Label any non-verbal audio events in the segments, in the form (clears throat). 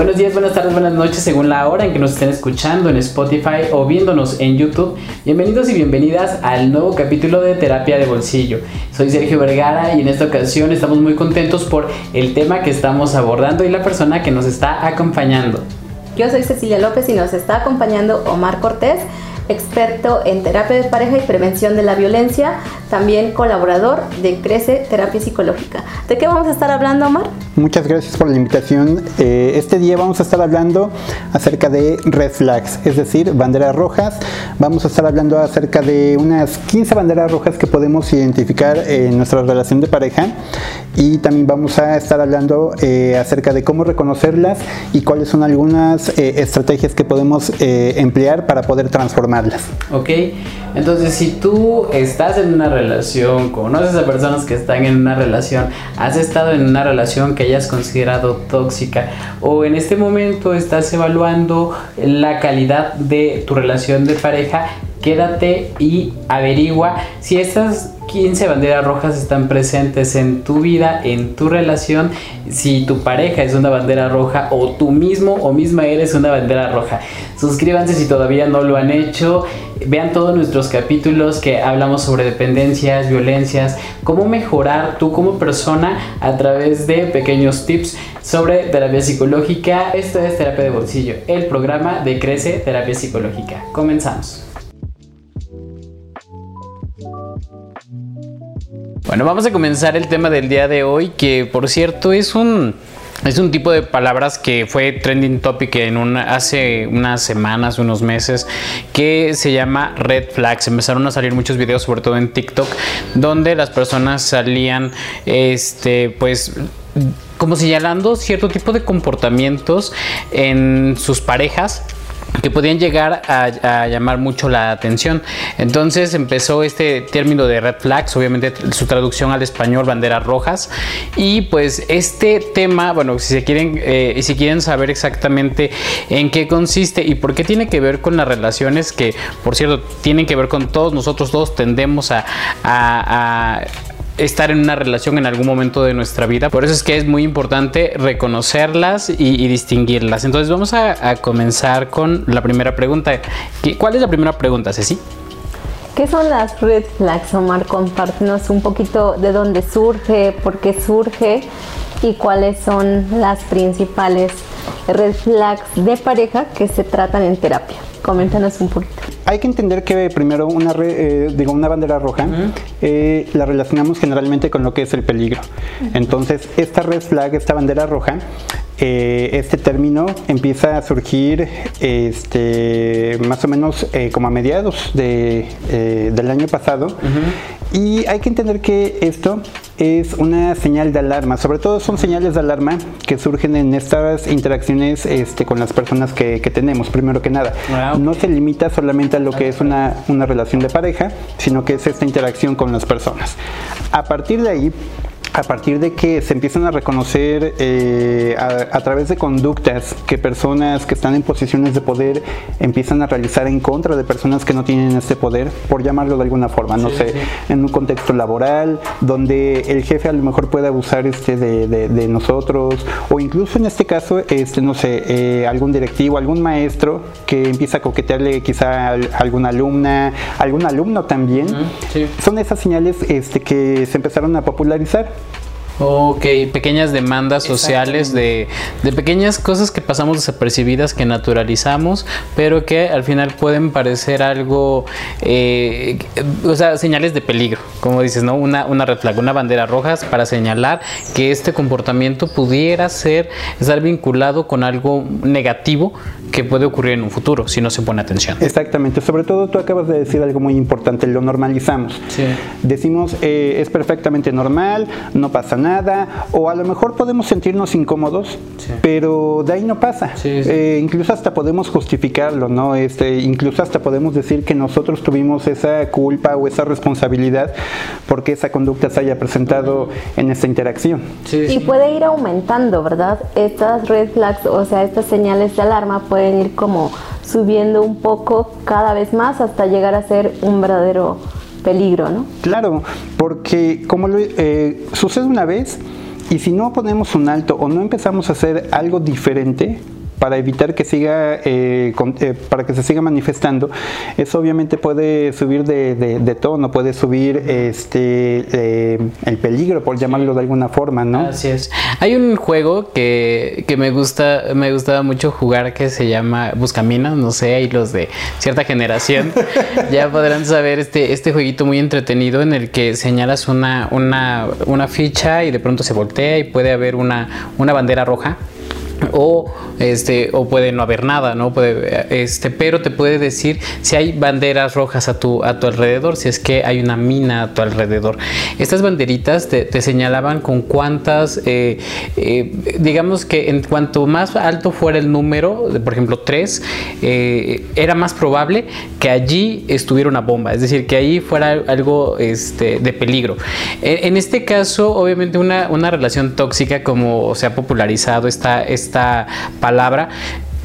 Buenos días, buenas tardes, buenas noches, según la hora en que nos estén escuchando en Spotify o viéndonos en YouTube. Bienvenidos y bienvenidas al nuevo capítulo de Terapia de Bolsillo. Soy Sergio Vergara y en esta ocasión estamos muy contentos por el tema que estamos abordando y la persona que nos está acompañando. Yo soy Cecilia López y nos está acompañando Omar Cortés experto en terapia de pareja y prevención de la violencia, también colaborador de Crece Terapia Psicológica. ¿De qué vamos a estar hablando, Omar? Muchas gracias por la invitación. Eh, este día vamos a estar hablando acerca de red flags, es decir, banderas rojas. Vamos a estar hablando acerca de unas 15 banderas rojas que podemos identificar en nuestra relación de pareja y también vamos a estar hablando eh, acerca de cómo reconocerlas y cuáles son algunas eh, estrategias que podemos emplear para poder Ok, entonces si tú estás en una relación, conoces a personas que están en una relación, has estado en una relación que hayas considerado tóxica o en este momento estás evaluando la calidad de tu relación de pareja, quédate y averigua si estas 15 banderas rojas están presentes en tu vida, en tu relación, si tu pareja es una bandera roja o tú mismo o misma eres una bandera roja. Suscríbanse si todavía no lo han hecho. Vean todos nuestros capítulos que hablamos sobre dependencias, violencias, cómo mejorar tú como persona a través de pequeños tips sobre terapia psicológica. Esto es Terapia de Bolsillo, el programa de Crece Terapia Psicológica. Comenzamos. Bueno, vamos a comenzar el tema del día de hoy, que por cierto es un es un tipo de palabras que fue trending topic en una, hace unas semanas, unos meses, que se llama red flags. Empezaron a salir muchos videos, sobre todo en TikTok, donde las personas salían, este, pues como señalando cierto tipo de comportamientos en sus parejas que podían llegar a, llamar mucho la atención. Entonces empezó este término de red flags, obviamente su traducción al español banderas rojas. Y pues este tema, bueno, si se quieren, eh, si quieren saber exactamente en qué consiste y por qué tiene que ver con las relaciones que, por cierto, tienen que ver con todos nosotros todos tendemos a estar en una relación en algún momento de nuestra vida. Por eso es que es muy importante reconocerlas y, distinguirlas. Entonces vamos a, comenzar con la primera pregunta. ¿Cuál es la primera pregunta, Ceci? ¿Qué son las red flags, Omar? Compártenos un poquito de dónde surge, por qué surge y cuáles son las principales red flags de pareja que se tratan en terapia. Coméntanos un poquito. Hay que entender que primero una, eh, digo, una bandera roja eh, la relacionamos generalmente con lo que es el peligro. Entonces, esta red flag, esta bandera roja, eh, este término empieza a surgir este, más o menos como a mediados de, del año pasado. Y hay que entender que esto es una señal de alarma, sobre todo son señales de alarma que surgen en estas interacciones este, con las personas que, tenemos, primero que nada. Ah, no se limita solamente a lo que es una, una relación de pareja, sino que es esta interacción con las personas. A partir de ahí, a partir de que se empiezan a reconocer eh, a, través de conductas que personas que están en posiciones de poder empiezan a realizar en contra de personas que no tienen este poder, por llamarlo de alguna forma, no sé, en un contexto laboral, donde el jefe a lo mejor puede abusar este de, nosotros, o incluso en este caso, este, no sé, eh, algún directivo, algún maestro que empieza a coquetearle quizá a alguna alumna, algún alumno también, son esas señales este, que se empezaron a popularizar. Ok, pequeñas demandas sociales de, de, pequeñas cosas que pasamos desapercibidas, que naturalizamos, pero que al final pueden parecer algo, eh, o sea, señales de peligro, como dices, ¿no? Una, una red flag, una bandera roja para señalar que este comportamiento pudiera ser, estar vinculado con algo negativo que puede ocurrir en un futuro si no se pone atención. Exactamente, sobre todo tú acabas de decir algo muy importante, lo normalizamos. Sí. Decimos, eh, es perfectamente normal, no pasa nada o a lo mejor podemos sentirnos incómodos, pero de ahí no pasa. Eh, incluso hasta podemos justificarlo, ¿no? Este, incluso hasta podemos decir que nosotros tuvimos esa culpa o esa responsabilidad porque esa conducta se haya presentado en esta interacción. y puede ir aumentando, ¿verdad? Estas red flags, o sea, estas señales de alarma pueden ir como subiendo un poco cada vez más hasta llegar a ser un verdadero peligro, ¿no? Claro, porque como eh, sucede una vez, Y si no ponemos un alto o no empezamos a hacer algo diferente, para evitar que siga, eh, eh, para que se siga manifestando, eso obviamente puede subir de, tono, puede subir este eh, el peligro, por llamarlo de alguna forma, ¿no? Así es. Hay un juego que, me gusta, me gustaba mucho jugar que se llama Buscaminas, no sé, hay los de cierta generación (laughs) ya podrán saber este, este jueguito muy entretenido en el que señalas una, una, una ficha y de pronto se voltea y puede haber una, una bandera roja o este o puede no haber nada no puede este pero te puede decir si hay banderas rojas a tu a tu alrededor si es que hay una mina a tu alrededor. Estas banderitas te, señalaban con cuántas eh, eh, digamos que en cuanto más alto fuera el número por ejemplo 3 eh, era más probable que allí estuviera una bomba es decir que ahí fuera algo este, de peligro. En, este caso obviamente una, una relación tóxica como se ha popularizado esta esta palabra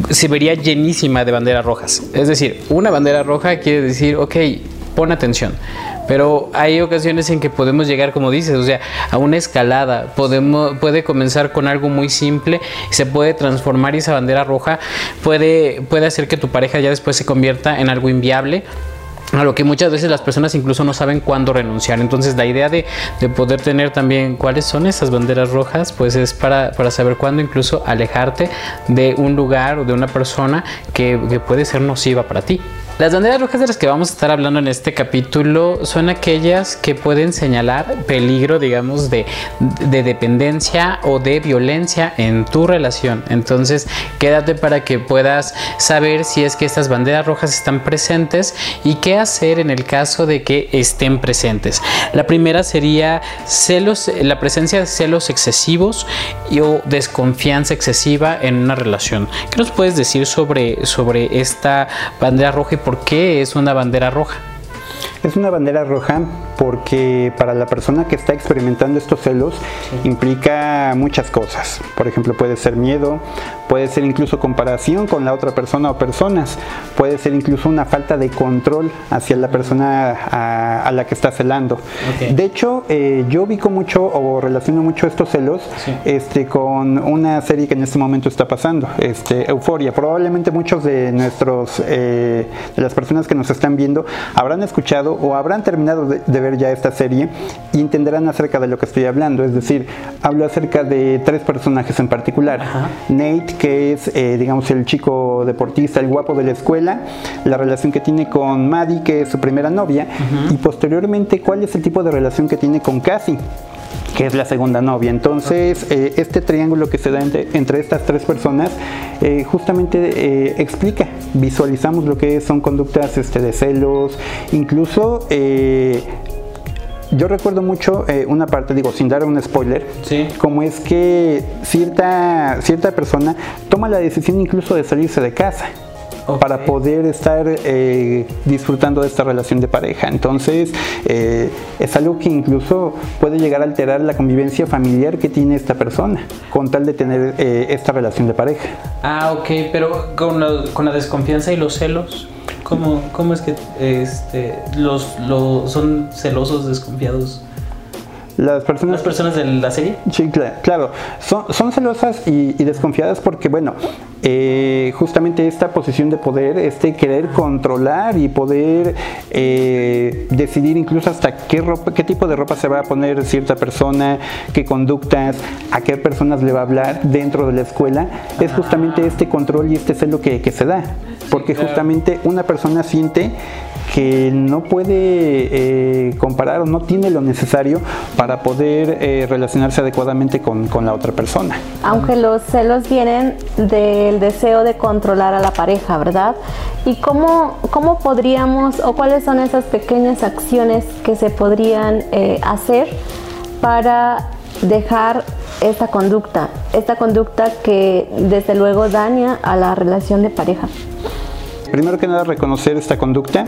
se vería llenísima de banderas rojas. Es decir, una bandera roja quiere decir, ok, pon atención. Pero hay ocasiones en que podemos llegar, como dices, o sea, a una escalada. Podemos, puede comenzar con algo muy simple, se puede transformar y esa bandera roja puede, puede hacer que tu pareja ya después se convierta en algo inviable a lo que muchas veces las personas incluso no saben cuándo renunciar. Entonces la idea de, poder tener también cuáles son esas banderas rojas, pues es para, saber cuándo incluso alejarte de un lugar o de una persona que puede ser nociva para ti. Las banderas rojas de las que vamos a estar hablando en este capítulo son aquellas que pueden señalar peligro, digamos, de, dependencia o de violencia en tu relación. Entonces, quédate para que puedas saber si es que estas banderas rojas están presentes y qué hacer en el caso de que estén presentes. La primera sería celos, la presencia de celos excesivos y, o desconfianza excesiva en una relación. ¿Qué nos puedes decir sobre, sobre esta bandera roja por qué es una bandera roja. Es una bandera roja porque para la persona que está experimentando estos celos implica muchas cosas. Por ejemplo, puede ser miedo, puede ser incluso comparación con la otra persona o personas, puede ser incluso una falta de control hacia la persona a, la que está celando. De hecho, eh, yo ubico mucho o relaciono mucho estos celos este, con una serie que en este momento está pasando, este, Euforia. Probablemente muchos de nuestros, eh, de las personas que nos están viendo habrán escuchado o habrán terminado de, ver ya esta serie y entenderán acerca de lo que estoy hablando. Es decir, hablo acerca de tres personajes en particular. Nate, que es, eh, digamos, el chico deportista, el guapo de la escuela, la relación que tiene con Maddie, que es su primera novia, y posteriormente cuál es el tipo de relación que tiene con Cassie que es la segunda novia. Entonces, eh, este triángulo que se da entre, estas tres personas eh, justamente explica, visualizamos lo que son conductas este, de celos, incluso yo recuerdo mucho eh, una parte, digo, sin dar un spoiler, como es que cierta, cierta persona toma la decisión incluso de salirse de casa. Para poder estar eh, disfrutando de esta relación de pareja. Entonces, eh, es algo que incluso puede llegar a alterar la convivencia familiar que tiene esta persona, con tal de tener esta relación de pareja. Ah, ok, pero con con la desconfianza y los celos. ¿Cómo, cómo es que este, los, son celosos, desconfiados? Las personas, ¿Las personas de la serie? Sí, claro. Son, son celosas y, desconfiadas porque, bueno, eh, justamente esta posición de poder, este querer controlar y poder eh, decidir incluso hasta qué, ropa, qué tipo de ropa se va a poner cierta persona, qué conductas, a qué personas le va a hablar dentro de la escuela, es justamente este control y este celo que, que se da porque justamente una persona siente que no puede eh, comparar o no tiene lo necesario para poder eh, relacionarse adecuadamente con, la otra persona. Aunque los celos vienen del deseo de controlar a la pareja, ¿verdad? ¿Y cómo, cómo podríamos o cuáles son esas pequeñas acciones que se podrían eh, hacer para dejar esta conducta, esta conducta que desde luego daña a la relación de pareja? Primero que nada, reconocer esta conducta.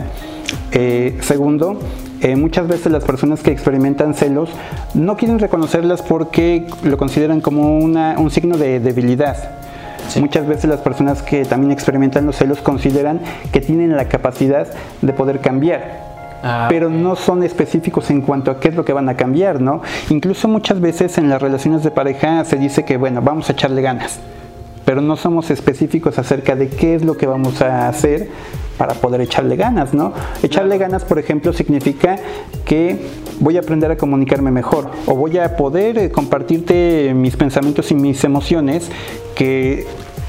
Eh, segundo, eh, muchas veces las personas que experimentan celos no quieren reconocerlas porque lo consideran como un signo de debilidad. Muchas veces las personas que también experimentan los celos consideran que tienen la capacidad de poder cambiar Ah, pero no son específicos en cuanto a qué es lo que van a cambiar, ¿no? Incluso muchas veces en las relaciones de pareja se dice que, bueno, vamos a echarle ganas, pero no somos específicos acerca de qué es lo que vamos a hacer para poder echarle ganas, ¿no? Echarle ganas, por ejemplo, significa que voy a aprender a comunicarme mejor o voy a poder eh, compartirte mis pensamientos y mis emociones que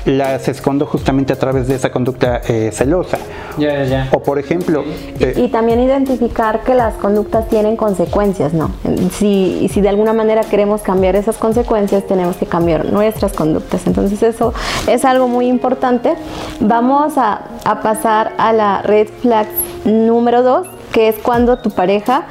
las escondo justamente a través de esa conducta eh, celosa. Ya, ya. O por ejemplo... Eh, y, también identificar que las conductas tienen consecuencias, ¿no? Si, si de alguna manera queremos cambiar esas consecuencias, tenemos que cambiar nuestras conductas. Entonces eso es algo muy importante. Vamos a, a pasar a la red flag número 2, que es cuando tu pareja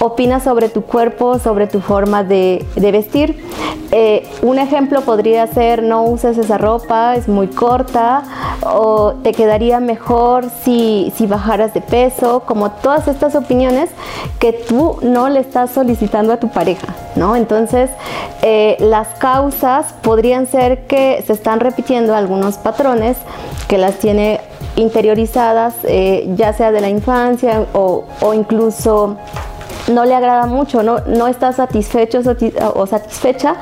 opina sobre tu cuerpo, sobre tu forma de, vestir. Eh, un ejemplo podría ser no uses esa ropa, es muy corta, o te quedaría mejor si, bajaras de peso, como todas estas opiniones que tú no le estás solicitando a tu pareja, ¿no? Entonces, eh, las causas podrían ser que se están repitiendo algunos patrones que las tiene interiorizadas, eh, ya sea de la infancia o, o incluso no le agrada mucho, no, no está satisfecho o satisfecha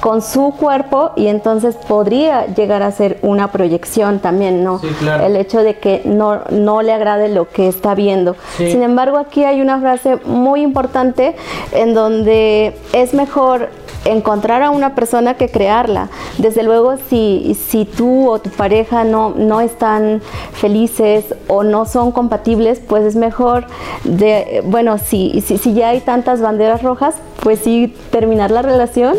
con su cuerpo y entonces podría llegar a ser una proyección también, ¿no? El hecho de que no, no le agrade lo que está viendo. Sin embargo, aquí hay una frase muy importante en donde es mejor encontrar a una persona que crearla. Desde luego, si, si tú o tu pareja no, no están felices o no son compatibles, pues es mejor, de, bueno, si, si, si ya hay tantas banderas rojas, pues sí terminar la relación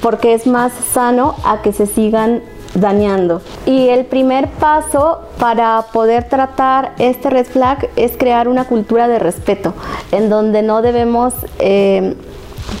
porque es más sano a que se sigan dañando. Y el primer paso para poder tratar este red flag es crear una cultura de respeto, en donde no debemos eh,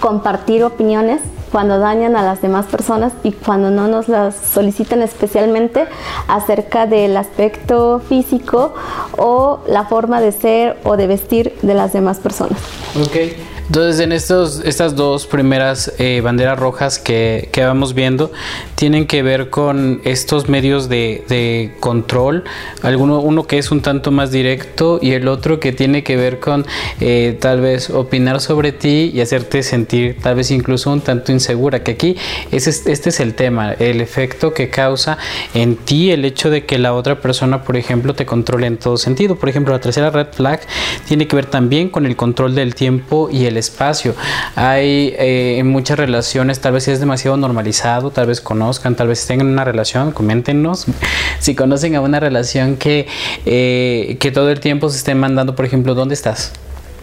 compartir opiniones cuando dañan a las demás personas y cuando no nos las solicitan especialmente acerca del aspecto físico o la forma de ser o de vestir de las demás personas. Okay. Entonces, en estos, estas dos primeras eh, banderas rojas que, que, vamos viendo, tienen que ver con estos medios de, de, control, alguno, uno que es un tanto más directo y el otro que tiene que ver con eh, tal vez opinar sobre ti y hacerte sentir tal vez incluso un tanto insegura, que aquí es, este es el tema, el efecto que causa en ti el hecho de que la otra persona, por ejemplo, te controle en todo sentido. Por ejemplo, la tercera red flag tiene que ver también con el control del tiempo y el espacio. Hay eh, muchas relaciones, tal vez es demasiado normalizado, tal vez conozcan, tal vez tengan una relación, coméntenos (laughs) si conocen a una relación que, eh, que todo el tiempo se estén mandando, por ejemplo, ¿dónde estás?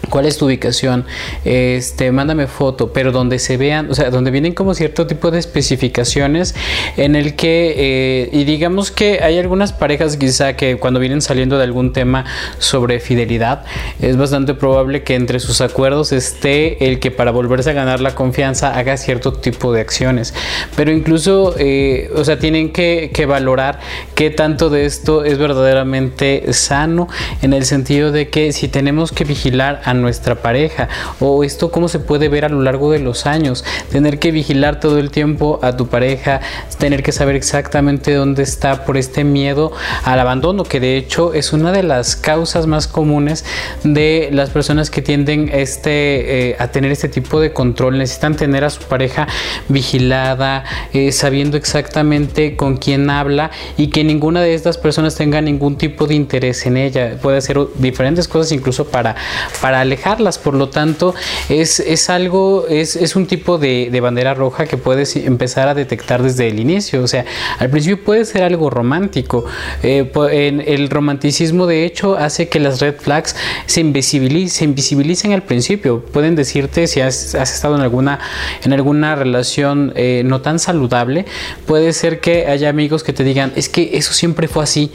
Cuál es tu ubicación, este, mándame foto, pero donde se vean, o sea, donde vienen como cierto tipo de especificaciones en el que, eh, y digamos que hay algunas parejas quizá que cuando vienen saliendo de algún tema sobre fidelidad, es bastante probable que entre sus acuerdos esté el que para volverse a ganar la confianza haga cierto tipo de acciones, pero incluso, eh, o sea, tienen que, que valorar qué tanto de esto es verdaderamente sano en el sentido de que si tenemos que vigilar a nuestra pareja o esto cómo se puede ver a lo largo de los años tener que vigilar todo el tiempo a tu pareja tener que saber exactamente dónde está por este miedo al abandono que de hecho es una de las causas más comunes de las personas que tienden este, eh, a tener este tipo de control. Necesitan tener a su pareja vigilada eh, sabiendo exactamente con quién habla y que ninguna de estas personas tenga ningún tipo de interés en ella. Puede hacer diferentes cosas incluso para para alejarlas. Por lo tanto, es, es algo, es, es, un tipo de, de, bandera roja que puedes empezar a detectar desde el inicio. O sea, al principio puede ser algo romántico. Eh, en el romanticismo, de hecho, hace que las red flags se invisibilicen, se invisibilicen al principio. Pueden decirte si has, has estado en alguna, en alguna relación eh, no tan saludable. Puede ser que haya amigos que te digan, es que eso siempre fue así.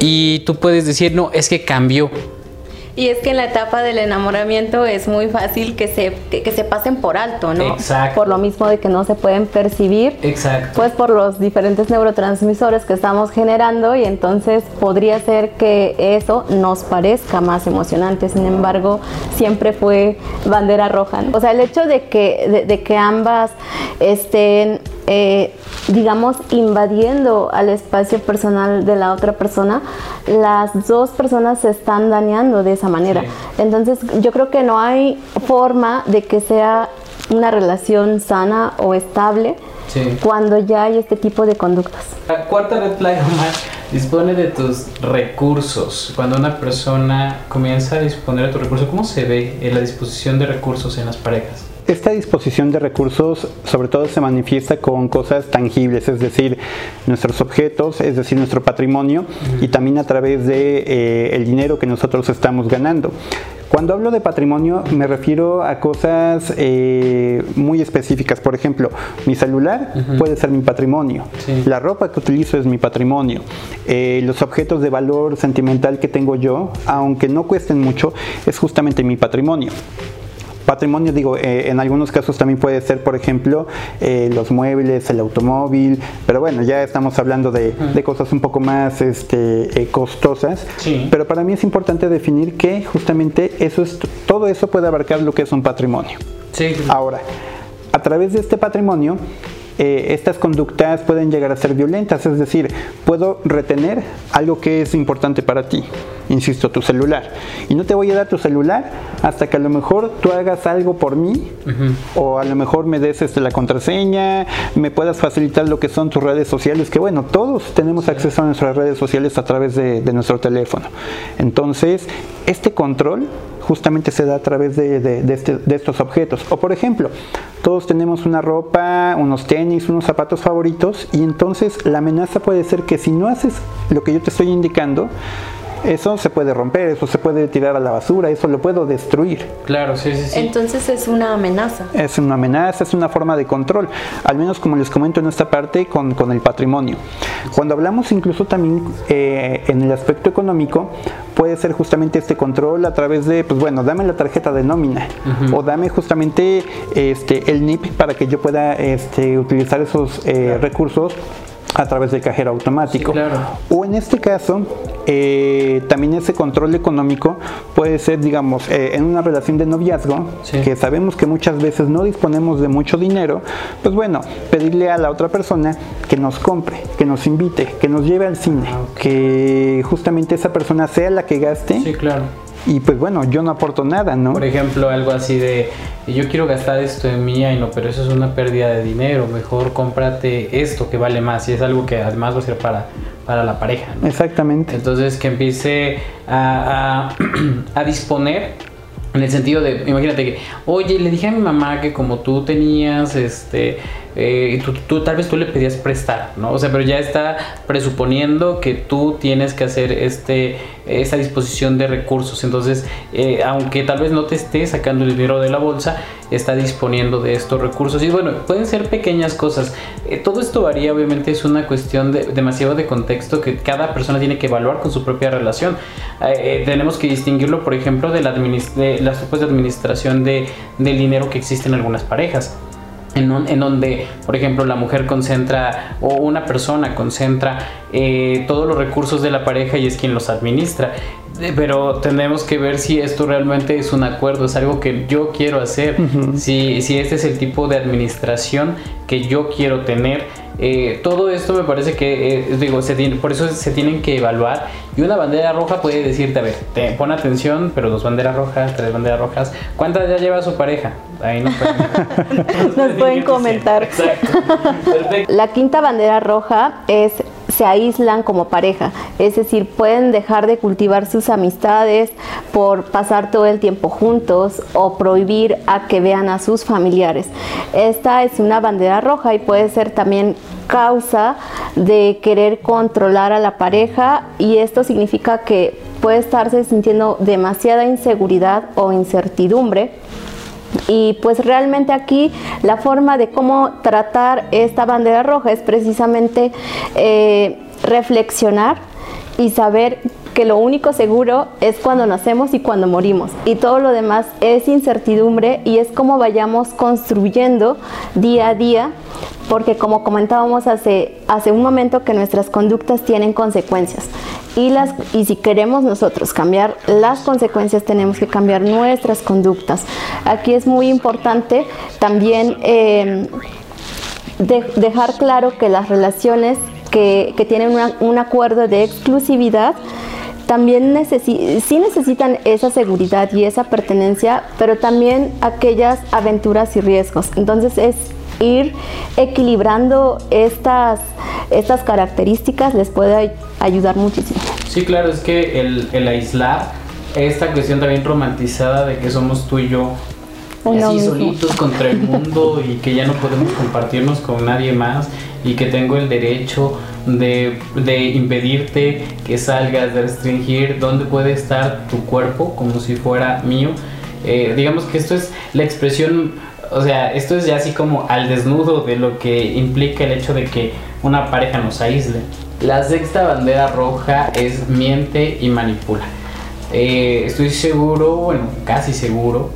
Y tú puedes decir, no, es que cambió y es que en la etapa del enamoramiento es muy fácil que se, que, se pasen por alto, ¿no? Exacto. Por lo mismo de que no se pueden percibir. Exacto. Pues por los diferentes neurotransmisores que estamos generando y entonces podría ser que eso nos parezca más emocionante. Sin embargo, siempre fue bandera roja. O sea, el hecho de que, de, que ambas estén eh, digamos, invadiendo al espacio personal de la otra persona, las dos personas se están dañando de esa manera. Entonces, yo creo que no hay forma de que sea una relación sana o estable cuando ya hay este tipo de conductas. La cuarta red flag, dispone de tus recursos. Cuando una persona comienza a disponer de tus recursos, ¿cómo se ve en la disposición de recursos en las parejas? Esta disposición de recursos sobre todo se manifiesta con cosas tangibles, es decir, nuestros objetos, es decir, nuestro patrimonio y también a través de eh, el dinero que nosotros estamos ganando. Cuando hablo de patrimonio me refiero a cosas eh, muy específicas. Por ejemplo, mi celular puede ser mi patrimonio. La ropa que utilizo es mi patrimonio. Eh, los objetos de valor sentimental que tengo yo, aunque no cuesten mucho, es justamente mi patrimonio. Patrimonio, digo, eh, en algunos casos también puede ser, por ejemplo, eh, los muebles, el automóvil, pero bueno, ya estamos hablando de, cosas un poco más este, eh, costosas. Pero para mí es importante definir que justamente eso es, todo eso puede abarcar lo que es un patrimonio. Sí. Ahora, a través de este patrimonio, eh, estas conductas pueden llegar a ser violentas, es decir, puedo retener algo que es importante para ti, insisto, tu celular, y no te voy a dar tu celular hasta que a lo mejor tú hagas algo por mí, o a lo mejor me des este, la contraseña, me puedas facilitar lo que son tus redes sociales, que bueno, todos tenemos acceso a nuestras redes sociales a través de, de nuestro teléfono. Entonces, este control justamente se da a través de, este, de, estos objetos. O por ejemplo, todos tenemos una ropa, unos tenis, unos zapatos favoritos y entonces la amenaza puede ser que si no haces lo que yo te estoy indicando, eso se puede romper, eso se puede tirar a la basura, eso lo puedo destruir. Claro, sí, sí, sí. Entonces es una amenaza. Es una amenaza, es una forma de control, al menos como les comento en esta parte con, el patrimonio. Cuando hablamos incluso también eh, en el aspecto económico, puede ser justamente este control a través de, pues bueno, dame la tarjeta de nómina o dame justamente este, el NIP para que yo pueda este, utilizar esos eh, recursos a través del cajero automático. O en este caso, eh, también ese control económico puede ser, digamos, eh, en una relación de noviazgo, que sabemos que muchas veces no disponemos de mucho dinero, pues bueno, pedirle a la otra persona que nos compre, que nos invite, que nos lleve al cine, ah, que justamente esa persona sea la que gaste. Sí, claro y pues bueno, yo no aporto nada, ¿no? Por ejemplo, algo así de, yo quiero gastar esto en y no, pero eso es una pérdida de dinero, mejor cómprate esto que vale más y es algo que además va a ser para, para la pareja. Exactamente. Entonces que empiece a, a, (clears throat) a disponer en el sentido de, imagínate que, oye, le dije a mi mamá que como tú tenías, este, eh, tú, tal vez tú le pedías prestar, ¿no? O sea, pero ya está presuponiendo que tú tienes que hacer este, esta disposición de recursos. Entonces, eh, aunque tal vez no te esté sacando el dinero de la bolsa, está disponiendo de estos recursos. Y bueno, pueden ser pequeñas cosas. Eh, todo esto varía, obviamente, es una cuestión de, demasiado de contexto que cada persona tiene que evaluar con su propia relación. tenemos que distinguirlo, por ejemplo, de la, de la supuesta administración de, del dinero que existe en algunas parejas en, donde, por ejemplo, la mujer concentra o una persona concentra eh, todos los recursos de la pareja y es quien los administra. Eh, pero tenemos que ver si esto realmente es un acuerdo, es algo que yo quiero hacer, si, si este es el tipo de administración que yo quiero tener. Eh, todo esto me parece que, digo, se por eso se tienen que evaluar. Y una bandera roja puede decirte, a ver, te, pon atención, pero dos banderas rojas, tres banderas rojas. ¿Cuántas ya lleva su pareja? Ahí (laughs) nos pueden, nos pueden comentar. Exacto. La quinta bandera roja es se aíslan como pareja, es decir, pueden dejar de cultivar sus amistades por pasar todo el tiempo juntos o prohibir a que vean a sus familiares. Esta es una bandera roja y puede ser también causa de querer controlar a la pareja y esto significa que puede estarse sintiendo demasiada inseguridad o incertidumbre y pues realmente aquí la forma de cómo tratar esta bandera roja es precisamente eh, reflexionar y saber que lo único seguro es cuando nacemos y cuando morimos. Y todo lo demás es incertidumbre y es como vayamos construyendo día a día, porque como comentábamos hace, hace un momento que nuestras conductas tienen consecuencias y, las, y si queremos nosotros cambiar las consecuencias, tenemos que cambiar nuestras conductas. Aquí es muy importante también... Eh, dejar claro que las relaciones que, tienen un acuerdo de exclusividad también sí necesitan esa seguridad y esa pertenencia, pero también aquellas aventuras y riesgos. Entonces es ir equilibrando estas, estas características les puede ayudar muchísimo. Sí, claro, es que el, el aislar esta cuestión también romantizada de que somos tú y yo así solitos contra el mundo y que ya no podemos (laughs) compartirnos con nadie más y que tengo el derecho de, de, impedirte que salgas, de restringir dónde puede estar tu cuerpo como si fuera mío. Eh, digamos que esto es la expresión, o sea, esto es ya así como al desnudo de lo que implica el hecho de que una pareja nos aísle. La sexta bandera roja es miente y manipula. Eh, estoy seguro, bueno, casi seguro,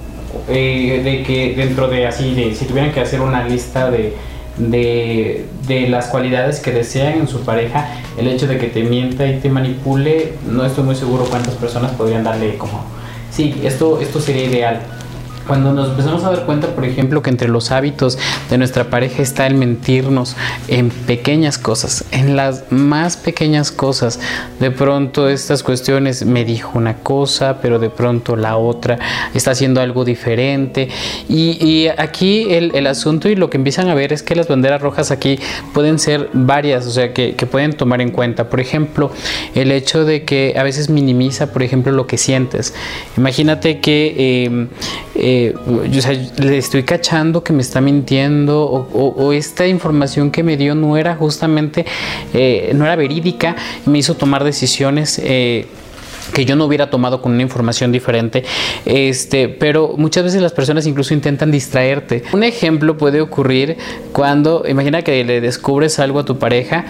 eh, de que dentro de así, de si tuvieran que hacer una lista de, de, de, las cualidades que desean en su pareja, el hecho de que te mienta y te manipule, no estoy muy seguro cuántas personas podrían darle como, sí, esto, esto sería ideal. Cuando nos empezamos a dar cuenta, por ejemplo, que entre los hábitos de nuestra pareja está el mentirnos en pequeñas cosas, en las más pequeñas cosas. De pronto estas cuestiones me dijo una cosa, pero de pronto la otra está haciendo algo diferente. Y, aquí el, asunto y lo que empiezan a ver es que las banderas rojas aquí pueden ser varias, o sea, que, pueden tomar en cuenta. Por ejemplo, el hecho de que a veces minimiza, por ejemplo, lo que sientes. Imagínate que... Em, eh, le estoy cachando que me está mintiendo o, esta información que me dio no era justamente, eh, no era verídica, me hizo tomar decisiones. Eh, que yo no hubiera tomado con una información diferente, este, pero muchas veces las personas incluso intentan distraerte. Un ejemplo puede ocurrir cuando, imagina que le descubres algo a tu pareja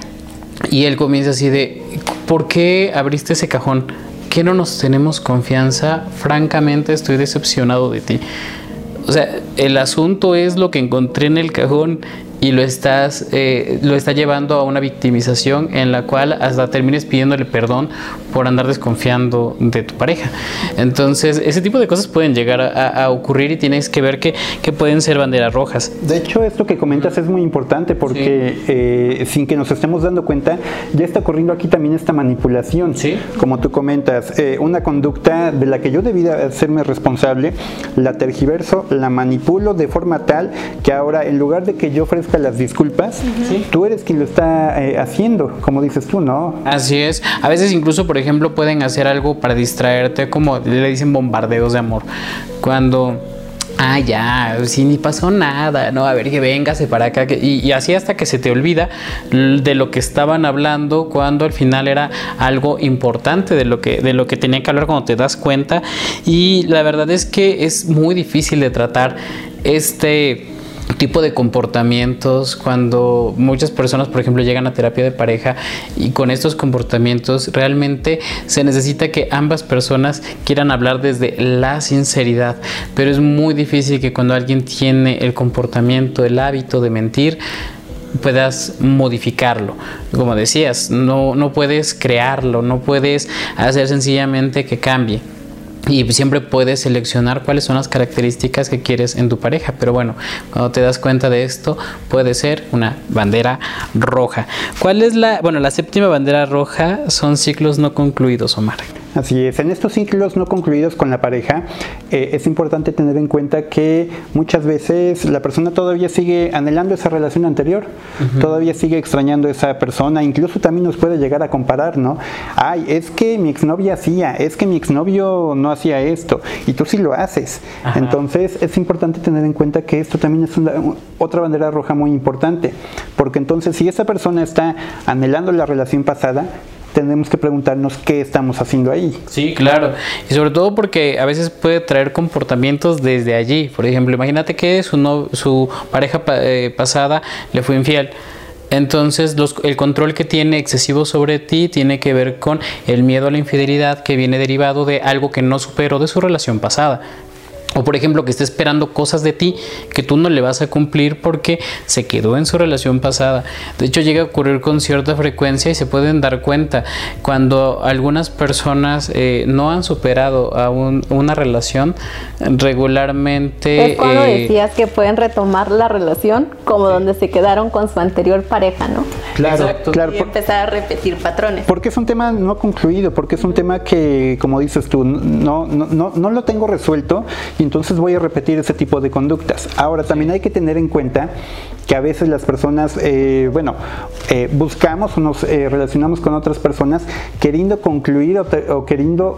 y él comienza así de, ¿por qué abriste ese cajón? Qué no nos tenemos confianza? Francamente estoy decepcionado de ti. O sea, el asunto es lo que encontré en el cajón y lo estás eh, lo está llevando a una victimización en la cual hasta termines pidiéndole perdón por andar desconfiando de tu pareja. Entonces, ese tipo de cosas pueden llegar a, ocurrir y tienes que ver que, que, pueden ser banderas rojas. De hecho, esto que comentas es muy importante porque eh, sin que nos estemos dando cuenta, ya está ocurriendo aquí también esta manipulación. ¿Sí? Como tú comentas, eh, una conducta de la que yo debía hacerme responsable, la tergiverso, la manipulo de forma tal que ahora en lugar de que yo ofrezca las disculpas, tú eres quien lo está eh, haciendo, como dices tú, ¿no? Así es. A veces incluso, por ejemplo, pueden hacer algo para distraerte, como le dicen bombardeos de amor. Cuando ah, ya, si ni pasó nada, no, a ver que véngase para acá, y, y, así hasta que se te olvida de lo que estaban hablando cuando al final era algo importante de lo que, de lo que tenía que hablar cuando te das cuenta, y la verdad es que es muy difícil de tratar este tipo de comportamientos cuando muchas personas por ejemplo llegan a terapia de pareja y con estos comportamientos realmente se necesita que ambas personas quieran hablar desde la sinceridad pero es muy difícil que cuando alguien tiene el comportamiento el hábito de mentir puedas modificarlo. Como decías, no, no puedes crearlo, no puedes hacer sencillamente que cambie y siempre puedes seleccionar cuáles son las características que quieres en tu pareja. Pero bueno, cuando te das cuenta de esto, puede ser una bandera roja. ¿Cuál es la, bueno, la séptima bandera roja? Son ciclos no concluidos, Omar. Así es, en estos ciclos no concluidos con la pareja eh, es importante tener en cuenta que muchas veces la persona todavía sigue anhelando esa relación anterior, todavía sigue extrañando a esa persona, incluso también nos puede llegar a comparar, ¿no? Ay, es que mi exnovia hacía, es que mi exnovio no hacía esto y tú sí lo haces. Entonces es importante tener en cuenta que esto también es una, otra bandera roja muy importante, porque entonces si esa persona está anhelando la relación pasada, tenemos que preguntarnos qué estamos haciendo ahí. Sí, claro. Y sobre todo porque a veces puede traer comportamientos desde allí. Por ejemplo, imagínate que su, no, su pareja eh, pasada le fue infiel. Entonces, el control que tiene excesivo sobre ti tiene que ver con el miedo a la infidelidad que viene derivado de algo que no superó de su relación pasada. O por ejemplo, que esté esperando cosas de ti que tú no le vas a cumplir porque se quedó en su relación pasada. De hecho, llega a ocurrir con cierta frecuencia y se pueden dar cuenta cuando algunas personas eh, no han superado a una relación regularmente... Es cuando eh, decías que pueden retomar la relación como donde se quedaron con su anterior pareja, ¿no? Claro, claro. Y empezar a repetir patrones. Porque es un tema no concluido, porque es un tema que, como dices tú, no, no, no, no lo tengo resuelto entonces voy a repetir ese tipo de conductas. Ahora, también hay que tener en cuenta que a veces las personas, eh, bueno, eh, buscamos o nos eh, relacionamos con otras personas queriendo concluir o, queriendo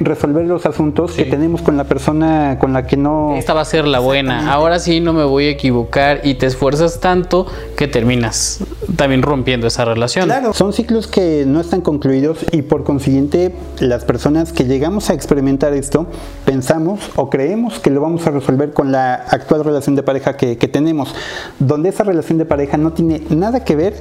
resolver los asuntos que tenemos con la persona con la que no... Esta va a ser la buena, ahora sí no me voy a equivocar y te esfuerzas tanto que terminas también rompiendo esa relación. Claro, son ciclos que no están concluidos y por consiguiente las personas que llegamos a experimentar esto pensamos o creemos que lo vamos a resolver con la actual relación de pareja que, tenemos donde esa relación de pareja no tiene nada que ver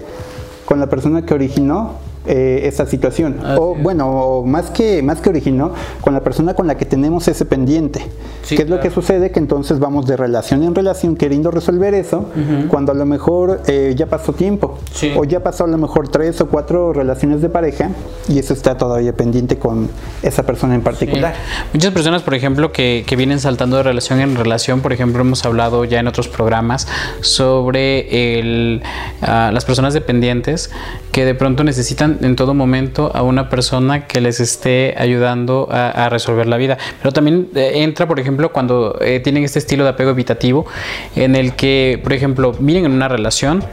con la persona que originó eh, esa situación. o bueno, más que, más que originó, con la persona con la que tenemos ese pendiente. ¿Qué es lo que sucede? Que entonces vamos de relación en relación queriendo resolver eso, cuando a lo mejor eh, ya pasó tiempo. O ya pasó a lo mejor tres o cuatro relaciones de pareja y eso está todavía pendiente con esa persona en particular. Muchas personas, por ejemplo, que, que vienen saltando de relación en relación, por ejemplo, hemos hablado ya en otros programas sobre el, ah, las personas dependientes que de pronto necesitan en todo momento a una persona que les esté ayudando a, resolver la vida. Pero también eh, entra, por ejemplo, cuando eh, tienen este estilo de apego evitativo, en el que, por ejemplo, miren en una relación,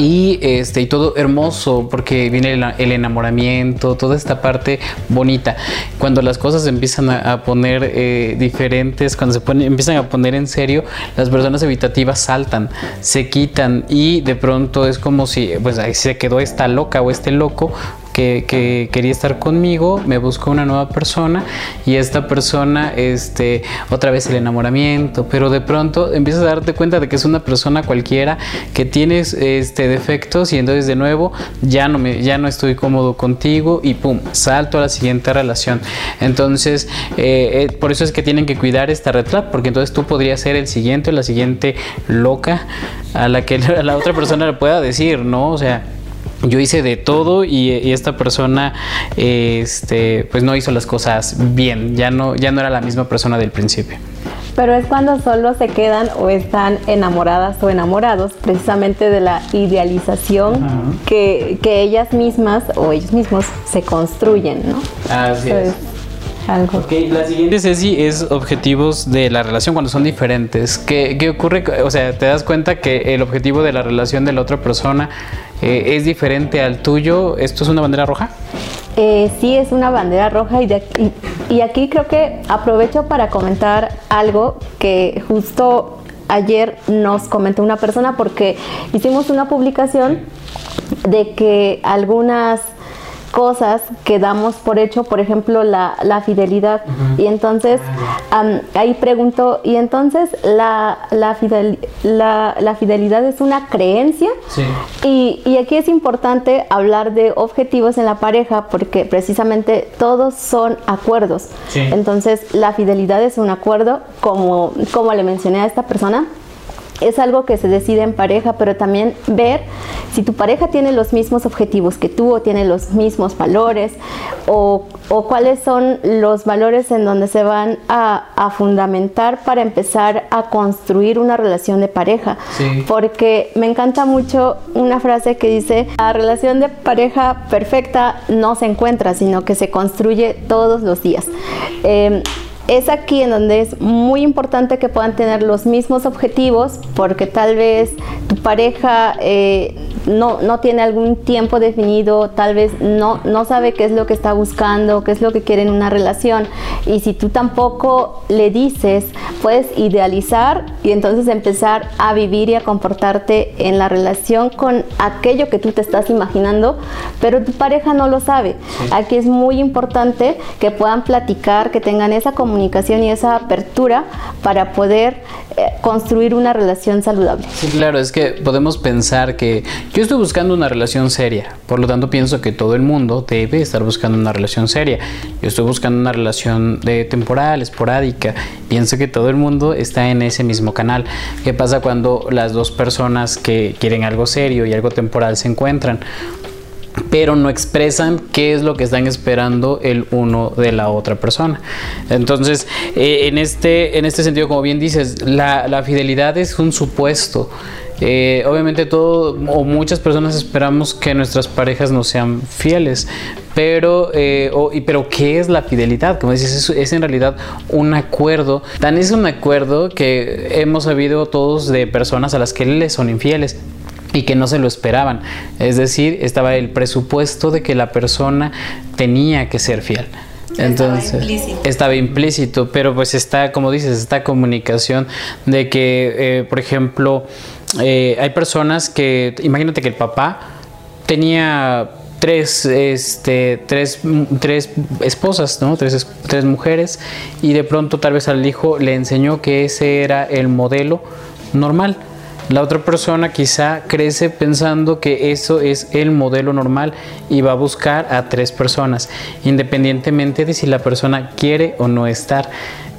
y este y todo hermoso porque viene el, enamoramiento toda esta parte bonita. Cuando las cosas empiezan a, poner eh, diferentes cuando se empiezan a poner en serio las personas evitativas saltan se quitan y de pronto es como si pues se quedó esta loca o este loco que, quería estar conmigo, me buscó una nueva persona y esta persona, este, otra vez el enamoramiento, pero de pronto empiezas a darte cuenta de que es una persona cualquiera que tienes este, defectos y entonces de nuevo ya no, me, ya no estoy cómodo contigo y pum, salto a la siguiente relación. Entonces, eh, eh, por eso es que tienen que cuidar esta red porque entonces tú podrías ser el siguiente o la siguiente loca a la que (laughs) la otra persona le pueda decir, ¿no? O sea, yo hice de todo y, esta persona este pues no hizo las cosas bien ya no ya no era la misma persona del principio pero es cuando solo se quedan o están enamoradas o enamorados precisamente de la idealización que, que, ellas mismas o ellos mismos se construyen, ¿no? Así es. Algo. la siguiente, Ceci, es objetivos de la relación cuando son diferentes. ¿Qué, ¿Qué, ocurre? O sea, te das cuenta que el objetivo de la relación de la otra persona eh, es diferente al tuyo. ¿Esto es una bandera roja? Eh, sí, es una bandera roja y, de aquí, y aquí creo que aprovecho para comentar algo que justo ayer nos comentó una persona porque hicimos una publicación de que algunas cosas que damos por hecho, por ejemplo, la, la fidelidad. Y entonces ahí pregunto, ¿y entonces la, la, la, fidelidad es una creencia? Sí. Y, y, aquí es importante hablar de objetivos en la pareja porque precisamente todos son acuerdos. Sí. Entonces la fidelidad es un acuerdo, como, como le mencioné a esta persona, es algo que se decide en pareja, pero también ver si tu pareja tiene los mismos objetivos que tú o tiene los mismos valores o, cuáles son los valores en donde se van a, fundamentar para empezar a construir una relación de pareja. Porque me encanta mucho una frase que dice, la relación de pareja perfecta no se encuentra, sino que se construye todos los días. Em, es aquí en donde es muy importante que puedan tener los mismos objetivos porque tal vez tu pareja eh, no, no, tiene algún tiempo definido, tal vez no, no sabe qué es lo que está buscando, qué es lo que quiere en una relación y si tú tampoco le dices, puedes idealizar y entonces empezar a vivir y a comportarte en la relación con aquello que tú te estás imaginando, pero tu pareja no lo sabe. Aquí es muy importante que puedan platicar, que tengan esa comunicación y esa apertura para poder construir una relación saludable. Sí, claro, es que podemos pensar que yo estoy buscando una relación seria, por lo tanto pienso que todo el mundo debe estar buscando una relación seria. Yo estoy buscando una relación de temporal, esporádica, pienso que todo el mundo está en ese mismo canal. ¿Qué pasa cuando las dos personas que quieren algo serio y algo temporal se encuentran? Pero no expresan qué es lo que están esperando el uno de la otra persona. Entonces, eh, en, este, en este sentido, como bien dices, la, fidelidad es un supuesto. Eh, obviamente todo o muchas personas esperamos que nuestras parejas nos sean fieles, pero, eh, y, pero ¿qué es la fidelidad? Como dices, es, es, en realidad un acuerdo. Tan es un acuerdo que hemos sabido todos de personas a las que les son infieles y que no se lo esperaban. Es decir, estaba el presupuesto de que la persona tenía que ser fiel. Entonces, estaba implícito. estaba implícito, pero pues está, como dices, esta comunicación de que, eh, por ejemplo, eh, hay personas que, imagínate que el papá tenía tres, este, tres, tres esposas, ¿no? Tres, tres mujeres, y de pronto tal vez al hijo le enseñó que ese era el modelo normal la otra persona quizá crece pensando que eso es el modelo normal y va a buscar a tres personas, independientemente de si la persona quiere o no estar.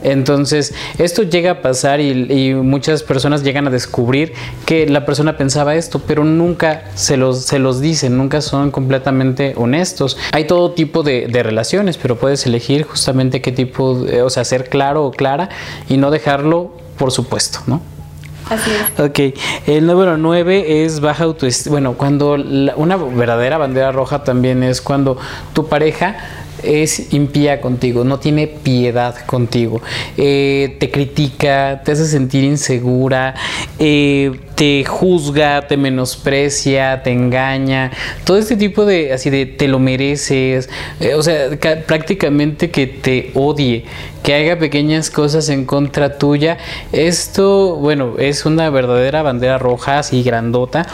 Entonces, esto llega a pasar y, muchas personas llegan a descubrir que la persona pensaba esto, pero nunca se los, se los dicen, nunca son completamente honestos. Hay todo tipo de, de relaciones, pero puedes elegir justamente qué tipo, o sea, ser claro o clara y no dejarlo por supuesto, ¿no? Así es. Ok, el número 9 es baja autoestima. Bueno, cuando una verdadera bandera roja también es cuando tu pareja es impía contigo, no tiene piedad contigo, eh, te critica, te hace sentir insegura, eh, te juzga, te menosprecia, te engaña, todo este tipo de así de te lo mereces, eh, o sea, prácticamente que te odie, que haga pequeñas cosas en contra tuya, esto, bueno, es una verdadera bandera roja así grandota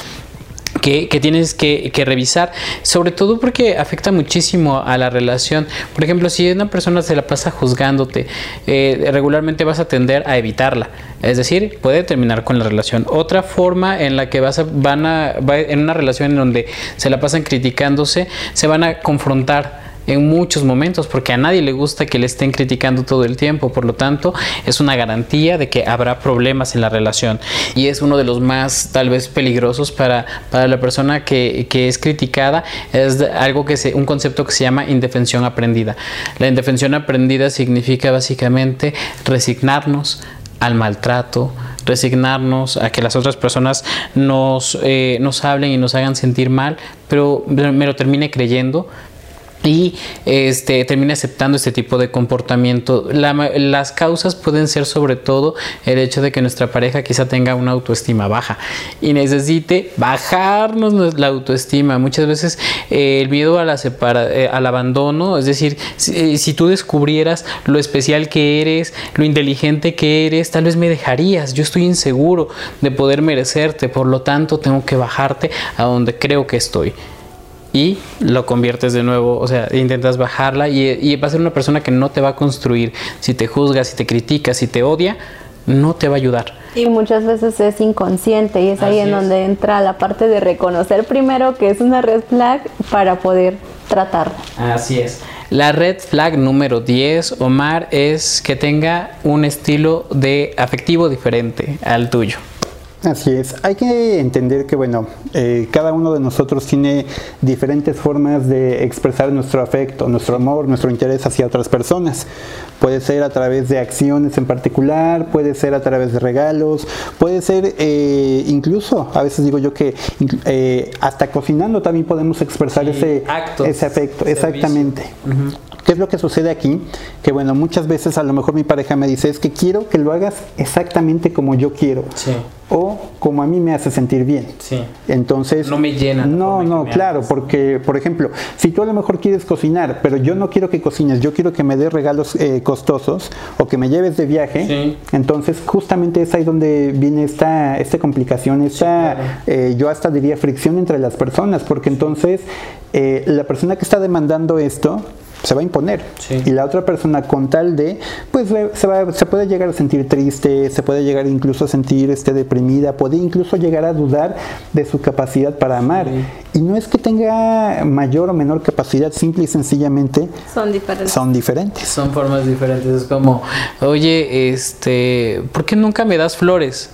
que, tienes que, revisar, sobre todo porque afecta muchísimo a la relación. Por ejemplo, si una persona se la pasa juzgándote, eh, regularmente vas a tender a evitarla, es decir, puede terminar con la relación. Otra forma en la que vas a, van a, en una relación en donde se la pasan criticándose, se van a confrontar en muchos momentos, porque a nadie le gusta que le estén criticando todo el tiempo, por lo tanto es una garantía de que habrá problemas en la relación. Y es uno de los más tal vez peligrosos para, para la persona que, que es criticada, es algo que se, un concepto que se llama indefensión aprendida. La indefensión aprendida significa básicamente resignarnos al maltrato, resignarnos a que las otras personas nos, eh, nos hablen y nos hagan sentir mal, pero me lo termine creyendo y este, termina aceptando este tipo de comportamiento. las causas pueden ser sobre todo el hecho de que nuestra pareja quizá tenga una autoestima baja y necesite bajarnos la autoestima. Muchas veces eh, el miedo a la separa, eh, al abandono, es decir, si, si, tú descubrieras lo especial que eres, lo inteligente que eres, tal vez me dejarías. Yo estoy inseguro de poder merecerte, por lo tanto tengo que bajarte a donde creo que estoy y lo conviertes de nuevo, o sea, intentas bajarla y, va a ser una persona que no te va a construir. Si te juzga, si te critica, si te odia, no te va a ayudar. Y muchas veces es inconsciente y es ahí en donde entra la parte de reconocer primero que es una red flag para poder tratarla. Así es. La red flag número 10, Omar, es que tenga un estilo de afectivo diferente al tuyo. Así es, hay que entender que bueno, eh, cada uno de nosotros tiene diferentes formas de expresar nuestro afecto, nuestro amor, nuestro interés hacia otras personas. Puede ser a través de acciones en particular, puede ser a través de regalos, puede ser eh, incluso, a veces digo yo que eh, hasta cocinando también podemos expresar ese, ese afecto, exactamente. ¿Qué es lo que sucede aquí? Que bueno, muchas veces a lo mejor mi pareja me dice, es que quiero que lo hagas exactamente como yo quiero. Sí. O como a mí me hace sentir bien. Sí. Entonces... No me llena. No, no, claro, porque, por ejemplo, si tú a lo mejor quieres cocinar, pero yo no quiero que cocines, yo quiero que me des regalos eh, costosos o que me lleves de viaje, entonces justamente es ahí donde viene esta, esta complicación, esta, eh, yo hasta diría fricción entre las personas, porque entonces eh, la persona que está demandando esto se va a imponer. Sí. Y la otra persona con tal de, pues se, va- se puede llegar a sentir triste, se puede llegar incluso a sentir este, deprimida, puede incluso llegar a dudar de su capacidad para amar. Y no es que tenga mayor o menor capacidad, simple y sencillamente Son diferentes. son diferentes. Son formas diferentes. Es como, oye, este, ¿por qué nunca me das flores?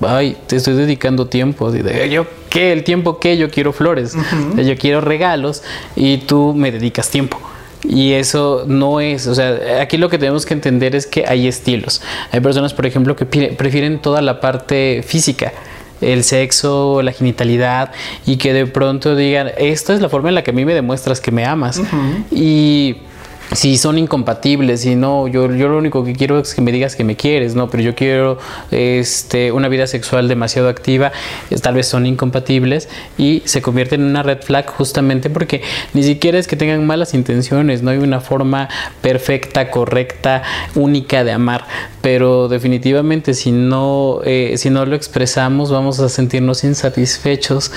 Ay, te estoy dedicando tiempo. ¿Yo qué? ¿El tiempo qué? Yo quiero flores. Yo quiero regalos y tú me dedicas tiempo. Y eso no es, o sea, aquí lo que tenemos que entender es que hay estilos. Hay personas, por ejemplo, que prefieren toda la parte física el sexo, la genitalidad y que de pronto digan, esta es la forma en la que a mí me demuestras que me amas. Y si son incompatibles y no, yo, yo lo único que quiero es que me digas que me quieres, no, pero yo quiero este, una vida sexual demasiado activa, es- tal vez son incompatibles y se convierten en una red flag justamente porque ni siquiera es que tengan malas intenciones, no hay una forma perfecta, correcta, única de amar, pero definitivamente si no, eh, si no lo expresamos vamos a sentirnos insatisfechos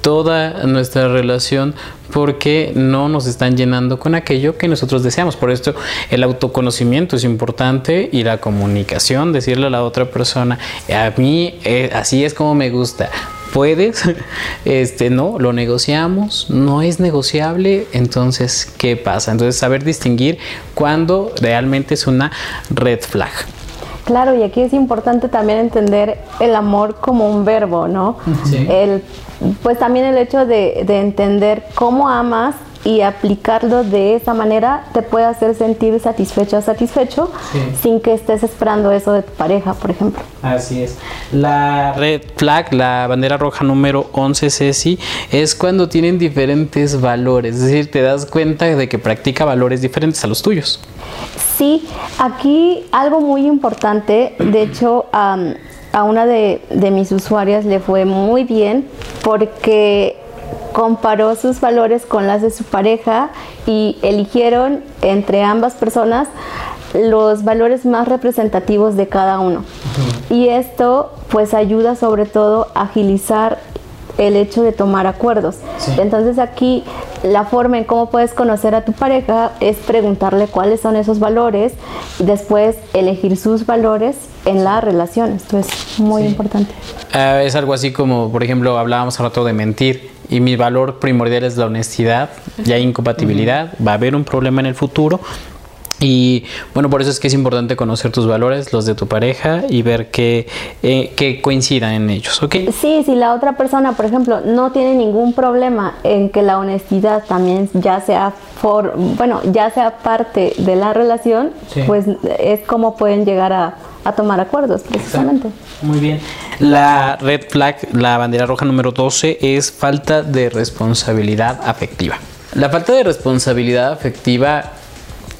toda nuestra relación porque no nos están llenando con aquello que nosotros deseamos. Por esto el autoconocimiento es importante y la comunicación, decirle a la otra persona, a mí eh, así es como me gusta. Puedes, (laughs) este, no, lo negociamos, no es negociable, entonces, ¿qué pasa? Entonces, saber distinguir cuándo realmente es una red flag. Claro, y aquí es importante también entender el amor como un verbo, ¿no? Sí. El, pues también el hecho de, de entender cómo amas y aplicarlo de esa manera te puede hacer sentir satisfecho o satisfecho Sí. sin que estés esperando eso de tu pareja, por ejemplo. Así es. La red flag, la bandera roja número 11, Ceci, es cuando tienen diferentes valores. Es decir, te das cuenta de que practica valores diferentes a los tuyos. Sí, aquí algo muy importante, de hecho a una de, de mis usuarias le fue muy bien porque comparó sus valores con las de su pareja y eligieron entre ambas personas los valores más representativos de cada uno. Y esto pues ayuda sobre todo a agilizar el hecho de tomar acuerdos. Sí. Entonces aquí la forma en cómo puedes conocer a tu pareja es preguntarle cuáles son esos valores y después elegir sus valores en la relación. Esto es muy Sí. importante. Ah, es algo así como, por ejemplo, hablábamos hace rato de mentir y mi valor primordial es la honestidad, ya hay incompatibilidad, va a haber un problema en el futuro. Y bueno, por eso es que es importante conocer tus valores, los de tu pareja y ver que, eh, que coincidan en ellos, ¿ok? Sí, si la otra persona, por ejemplo, no tiene ningún problema en que la honestidad también ya sea for, bueno, ya sea parte de la relación, Sí. pues es como pueden llegar a, a tomar acuerdos precisamente. Muy bien. La red flag, la bandera roja número 12, es falta de responsabilidad afectiva. La falta de responsabilidad afectiva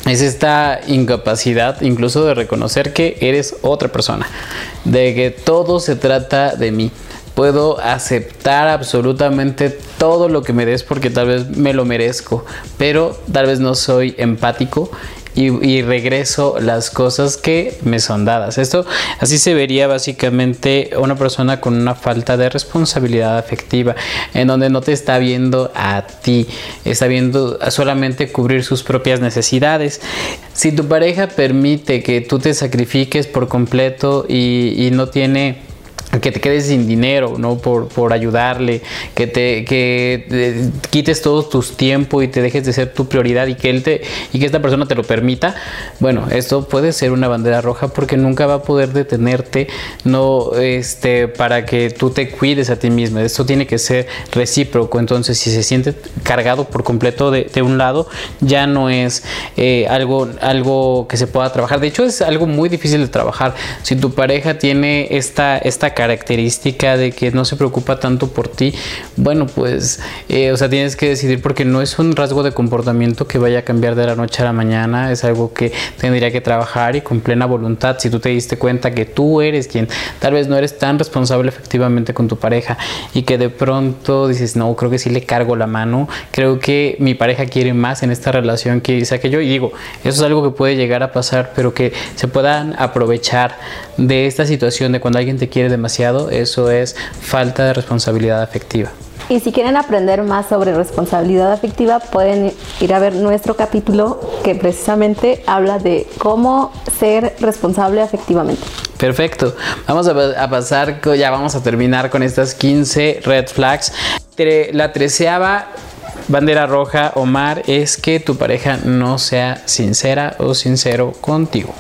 es esta incapacidad incluso de reconocer que eres otra persona, de que todo se trata de mí. Puedo aceptar absolutamente todo lo que me des porque tal vez me lo merezco, pero tal vez no soy empático y, regreso las cosas que me son dadas. Esto así se vería básicamente una persona con una falta de responsabilidad afectiva, en donde no te está viendo a ti, está viendo solamente cubrir sus propias necesidades. Si tu pareja permite que tú te sacrifiques por completo y no tiene que te quedes sin dinero, ¿no? Por, por ayudarle, que te que te quites todo tu tiempo y te dejes de ser tu prioridad y que él te y que esta persona te lo permita. Bueno, esto puede ser una bandera roja porque nunca va a poder detenerte, no este para que tú te cuides a ti mismo. Esto tiene que ser recíproco. Entonces, si se siente cargado por completo de, de un lado, ya no es eh, algo algo que se pueda trabajar. De hecho, es algo muy difícil de trabajar. Si tu pareja tiene esta esta característica de que no se preocupa tanto por ti, bueno, pues, eh, o sea, tienes que decidir porque no es un rasgo de comportamiento que vaya a cambiar de la noche a la mañana, es algo que tendría que trabajar y con plena voluntad. Si tú te diste cuenta que tú eres quien tal vez no eres tan responsable efectivamente con tu pareja y que de pronto dices, no, creo que sí le cargo la mano, creo que mi pareja quiere más en esta relación que sea que yo, y digo, eso es algo que puede llegar a pasar, pero que se puedan aprovechar de esta situación de cuando alguien te quiere demasiado, eso es falta de responsabilidad afectiva. Y si quieren aprender más sobre responsabilidad afectiva, pueden ir a ver nuestro capítulo que precisamente habla de cómo ser responsable afectivamente. Perfecto. Vamos a, pasar, ya vamos a terminar con estas 15 red flags. La treceava bandera roja, Omar, es que tu pareja no sea sincera o sincero contigo.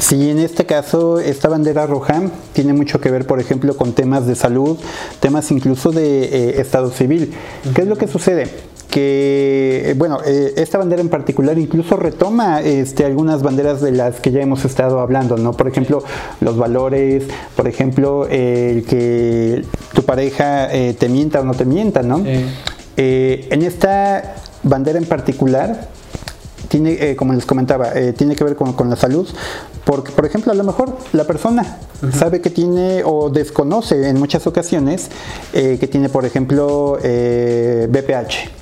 Sí, en este caso, esta bandera roja tiene mucho que ver, por ejemplo, con temas de salud, temas incluso de eh, estado civil. ¿Qué es lo que sucede? que, bueno, eh, esta bandera en particular incluso retoma este, algunas banderas de las que ya hemos estado hablando, ¿no? Por ejemplo, los valores, por ejemplo, el que tu pareja eh, te mienta o no te mienta, ¿no? en esta bandera en particular, tiene, como les comentaba, tiene que ver con, con, la salud, porque, por ejemplo, a lo mejor la persona sabe que tiene o desconoce en muchas ocasiones eh, que tiene, por ejemplo, eh, BPH.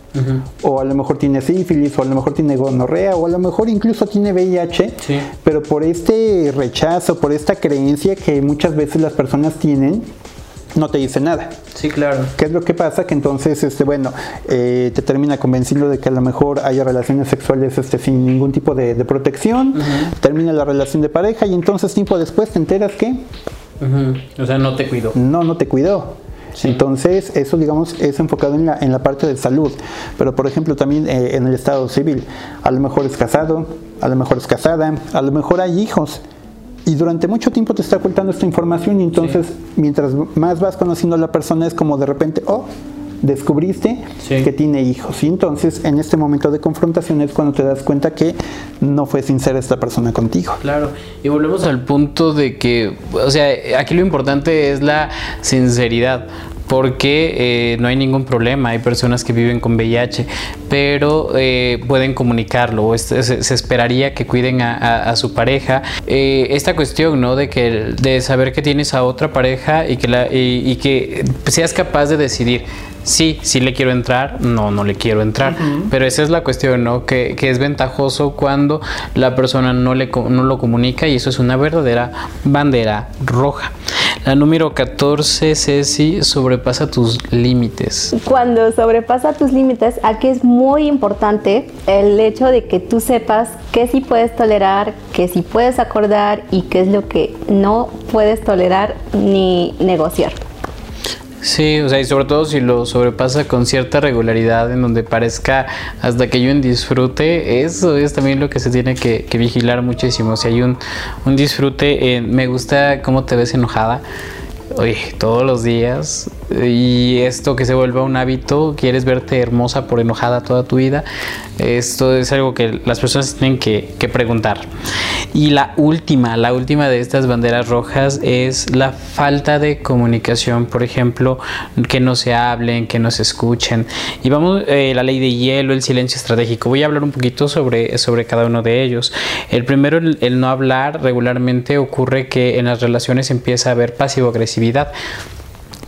O a lo mejor tiene sífilis, o a lo mejor tiene gonorrea, o a lo mejor incluso tiene VIH, pero por este rechazo, por esta creencia que muchas veces las personas tienen, no te dice nada. Sí, claro. ¿Qué es lo que pasa? Que entonces, este, bueno, eh, te termina convenciendo de que a lo mejor haya relaciones sexuales este, sin ningún tipo de, protección, termina la relación de pareja y entonces tiempo después te enteras que... O sea, no te cuidó. No, no te cuidó. Entonces, eso, digamos, es enfocado en la, en la parte de salud. Pero, por ejemplo, también eh, en el estado civil. A lo mejor es casado, a lo mejor es casada, a lo mejor hay hijos y durante mucho tiempo te está ocultando esta información y entonces mientras más vas conociendo a la persona es como de repente, oh, descubriste que tiene hijos. Y entonces en este momento de confrontación es cuando te das cuenta que no fue sincera esta persona contigo. Claro, y volvemos al punto de que, o sea, aquí lo importante es la sinceridad porque eh, no hay ningún problema, hay personas que viven con VIH, pero eh, pueden comunicarlo, o se, esperaría que cuiden a, su pareja. Eh, esta cuestión, ¿no? De, que, de saber que tienes a otra pareja y que, la, y, que seas capaz de decidir sí, sí le quiero entrar, no, no le quiero entrar. Pero esa es la cuestión, ¿no? Que, que, es ventajoso cuando la persona no, le, no lo comunica y eso es una verdadera bandera roja. La número 14, Ceci, sobrepasa tus límites. Cuando sobrepasa tus límites, aquí es muy importante el hecho de que tú sepas qué sí puedes tolerar, qué sí puedes acordar y qué es lo que no puedes tolerar ni negociar. Sí, o sea, y sobre todo si lo sobrepasa con cierta regularidad, en donde parezca hasta que hay un disfrute, eso es también lo que se tiene que, vigilar muchísimo. Si hay un, un disfrute, me gusta cómo te ves enojada, oye, todos los días, y esto que se vuelva un hábito, quieres verte hermosa por enojada toda tu vida, esto es algo que las personas tienen que, preguntar. Y la última, la última de estas banderas rojas es la falta de comunicación, por ejemplo, que no se hablen, que no se escuchen. Y vamos, eh, la ley de hielo, el silencio estratégico. Voy a hablar un poquito sobre, sobre cada uno de ellos. El primero, el, no hablar, regularmente ocurre que en las relaciones empieza a haber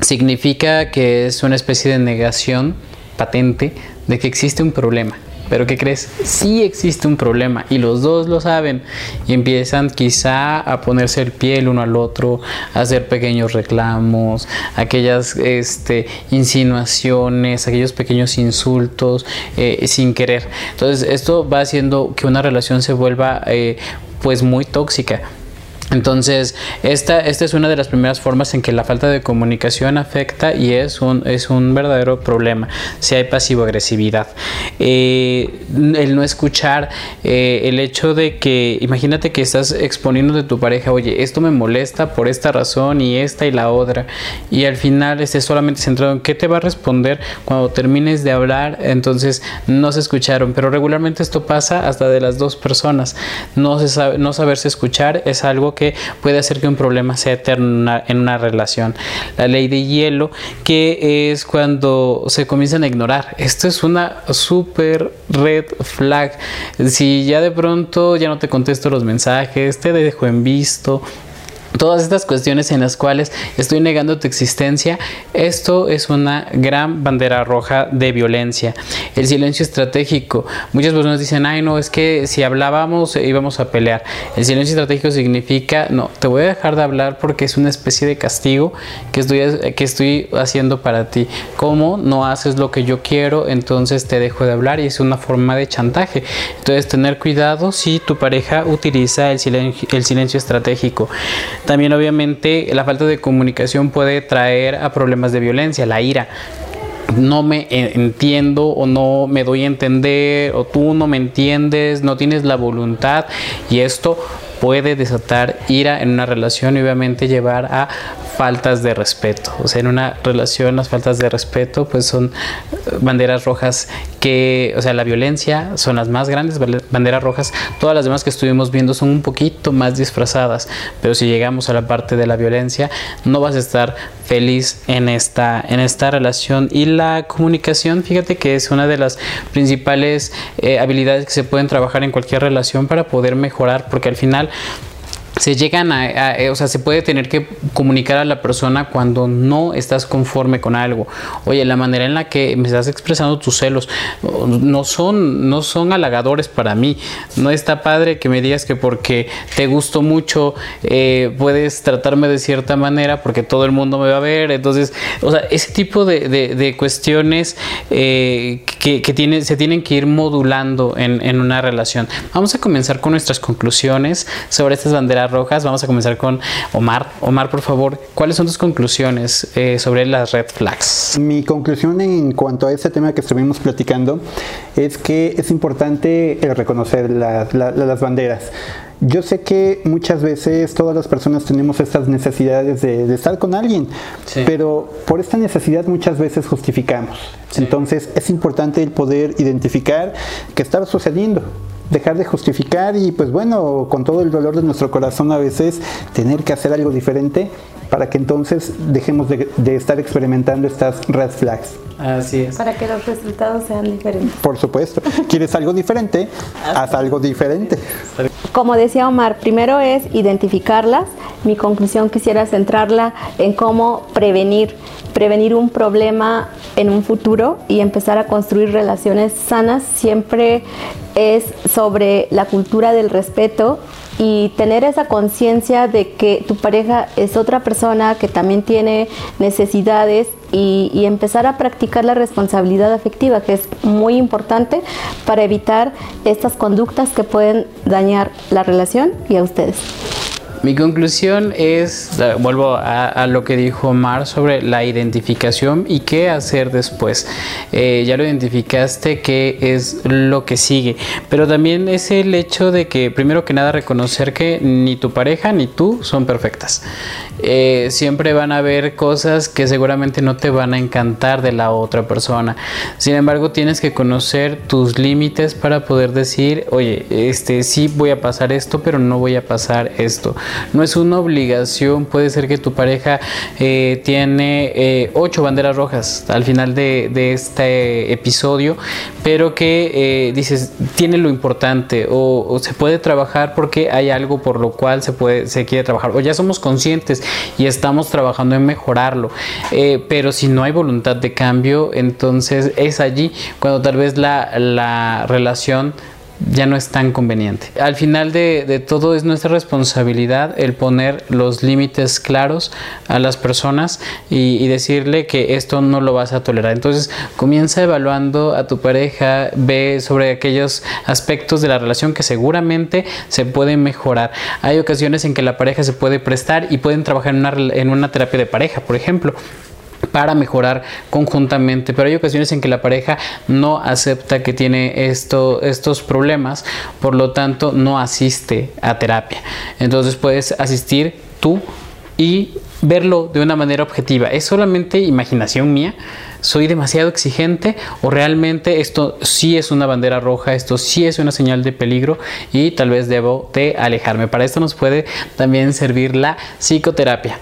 Significa que es una especie de negación patente de que existe un problema pero ¿qué crees? Sí existe un problema y los dos lo saben y empiezan quizá a ponerse el pie el uno al otro, a hacer pequeños reclamos, aquellas este, insinuaciones, aquellos pequeños insultos eh, sin querer. Entonces esto va haciendo que una relación se vuelva eh, pues muy tóxica entonces, esta, esta es una de las primeras formas en que la falta de comunicación afecta y es un, es un verdadero problema si hay pasivo-agresividad. Eh, el no escuchar, eh, el hecho de que, imagínate que estás exponiendo de tu pareja, oye, esto me molesta por esta razón y esta y la otra, y al final estés solamente centrado en qué te va a responder cuando termines de hablar, entonces no se escucharon, pero regularmente esto pasa hasta de las dos personas. No, se sabe, no saberse escuchar es algo que puede hacer que un problema sea eterno en una relación. La ley de hielo, que es cuando se comienzan a ignorar. Esto es una super red flag. Si ya de pronto ya no te contesto los mensajes, te dejo en visto, todas estas cuestiones en las cuales estoy negando tu existencia, esto es una gran bandera roja de violencia. El silencio estratégico. Muchas personas dicen, ay no, es que si hablábamos íbamos a pelear. El silencio estratégico significa, no, te voy a dejar de hablar porque es una especie de castigo que estoy, que estoy haciendo para ti. Como no haces lo que yo quiero, entonces te dejo de hablar y es una forma de chantaje. Entonces tener cuidado si tu pareja utiliza el silencio, el silencio estratégico. También obviamente la falta de comunicación puede traer a problemas de violencia, la ira no me entiendo o no me doy a entender o tú no me entiendes, no tienes la voluntad y esto puede desatar ira en una relación y obviamente llevar a faltas de respeto. O sea, en una relación las faltas de respeto pues son banderas rojas que, o sea, la violencia son las más grandes banderas rojas. Todas las demás que estuvimos viendo son un poquito más disfrazadas, pero si llegamos a la parte de la violencia, no vas a estar feliz en esta, en esta relación. Y la comunicación, fíjate que es una de las principales eh, habilidades que se pueden trabajar en cualquier relación para poder mejorar, porque al final se llegan a, o sea, se puede tener que comunicar a la persona cuando no estás conforme con algo. Oye, la manera en la que me estás expresando tus celos no son, no son halagadores para mí. No está padre que me digas que porque te gusto mucho eh, puedes tratarme de cierta manera porque todo el mundo me va a ver. Entonces, o sea, ese tipo de, de, cuestiones eh, que, que se tienen que ir modulando en, en una relación. Vamos a comenzar con nuestras conclusiones sobre estas banderas rojas. Vamos a comenzar con Omar. Omar, por favor, ¿cuáles son tus conclusiones eh, sobre las red flags? Mi conclusión en cuanto a este tema que estuvimos platicando es que es importante reconocer las banderas. Yo sé que muchas veces todas las personas tenemos estas necesidades de, estar con alguien, pero por esta necesidad muchas veces justificamos. Entonces es importante el poder identificar qué está sucediendo dejar de justificar y pues bueno, con todo el dolor de nuestro corazón a veces tener que hacer algo diferente para que entonces dejemos de, estar experimentando estas red flags. Así es. Para que los resultados sean diferentes. Por supuesto. ¿Quieres algo diferente? Haz algo diferente. Como decía Omar, primero es identificarlas. Mi conclusión quisiera centrarla en cómo prevenir, prevenir un problema en un futuro y empezar a construir relaciones sanas siempre es sobre la cultura del respeto y tener esa conciencia de que tu pareja es otra persona que también tiene necesidades y, y, empezar a practicar la responsabilidad afectiva, que es muy importante para evitar estas conductas que pueden dañar la relación y a ustedes. Mi conclusión es, vuelvo a, lo que dijo Mar sobre la identificación y qué hacer después. Eh, ya lo identificaste, qué es lo que sigue, pero también es el hecho de que, primero que nada, reconocer que ni tu pareja ni tú son perfectas. Eh, siempre van a haber cosas que seguramente no te van a encantar de la otra persona. Sin embargo, tienes que conocer tus límites para poder decir, oye, este sí voy a pasar esto, pero no voy a pasar esto. No es una obligación, puede ser que tu pareja eh, tiene eh, ocho banderas rojas al final de, este episodio, pero que dices, tiene lo importante o, o se puede trabajar porque hay algo por lo cual se puede, se quiere trabajar, o ya somos conscientes y estamos trabajando en mejorarlo. Eh, pero si no hay voluntad de cambio, entonces es allí cuando tal vez la, la relación ya no es tan conveniente. Al final de, todo es nuestra responsabilidad el poner los límites claros a las personas y, decirle que esto no lo vas a tolerar. Entonces comienza evaluando a tu pareja, ve sobre aquellos aspectos de la relación que seguramente se pueden mejorar. Hay ocasiones en que la pareja se puede prestar y pueden trabajar en una, en una terapia de pareja, por ejemplo para mejorar conjuntamente, pero hay ocasiones en que la pareja no acepta que tiene esto, estos problemas, por lo tanto no asiste a terapia. Entonces puedes asistir tú y verlo de una manera objetiva. Es solamente imaginación mía soy demasiado exigente o realmente esto sí es una bandera roja, esto sí es una señal de peligro y tal vez debo de alejarme. Para esto nos puede también servir la psicoterapia.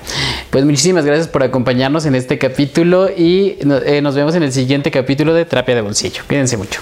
Pues muchísimas gracias por acompañarnos en este capítulo y eh, nos vemos en el siguiente capítulo de Terapia de Bolsillo. Cuídense mucho.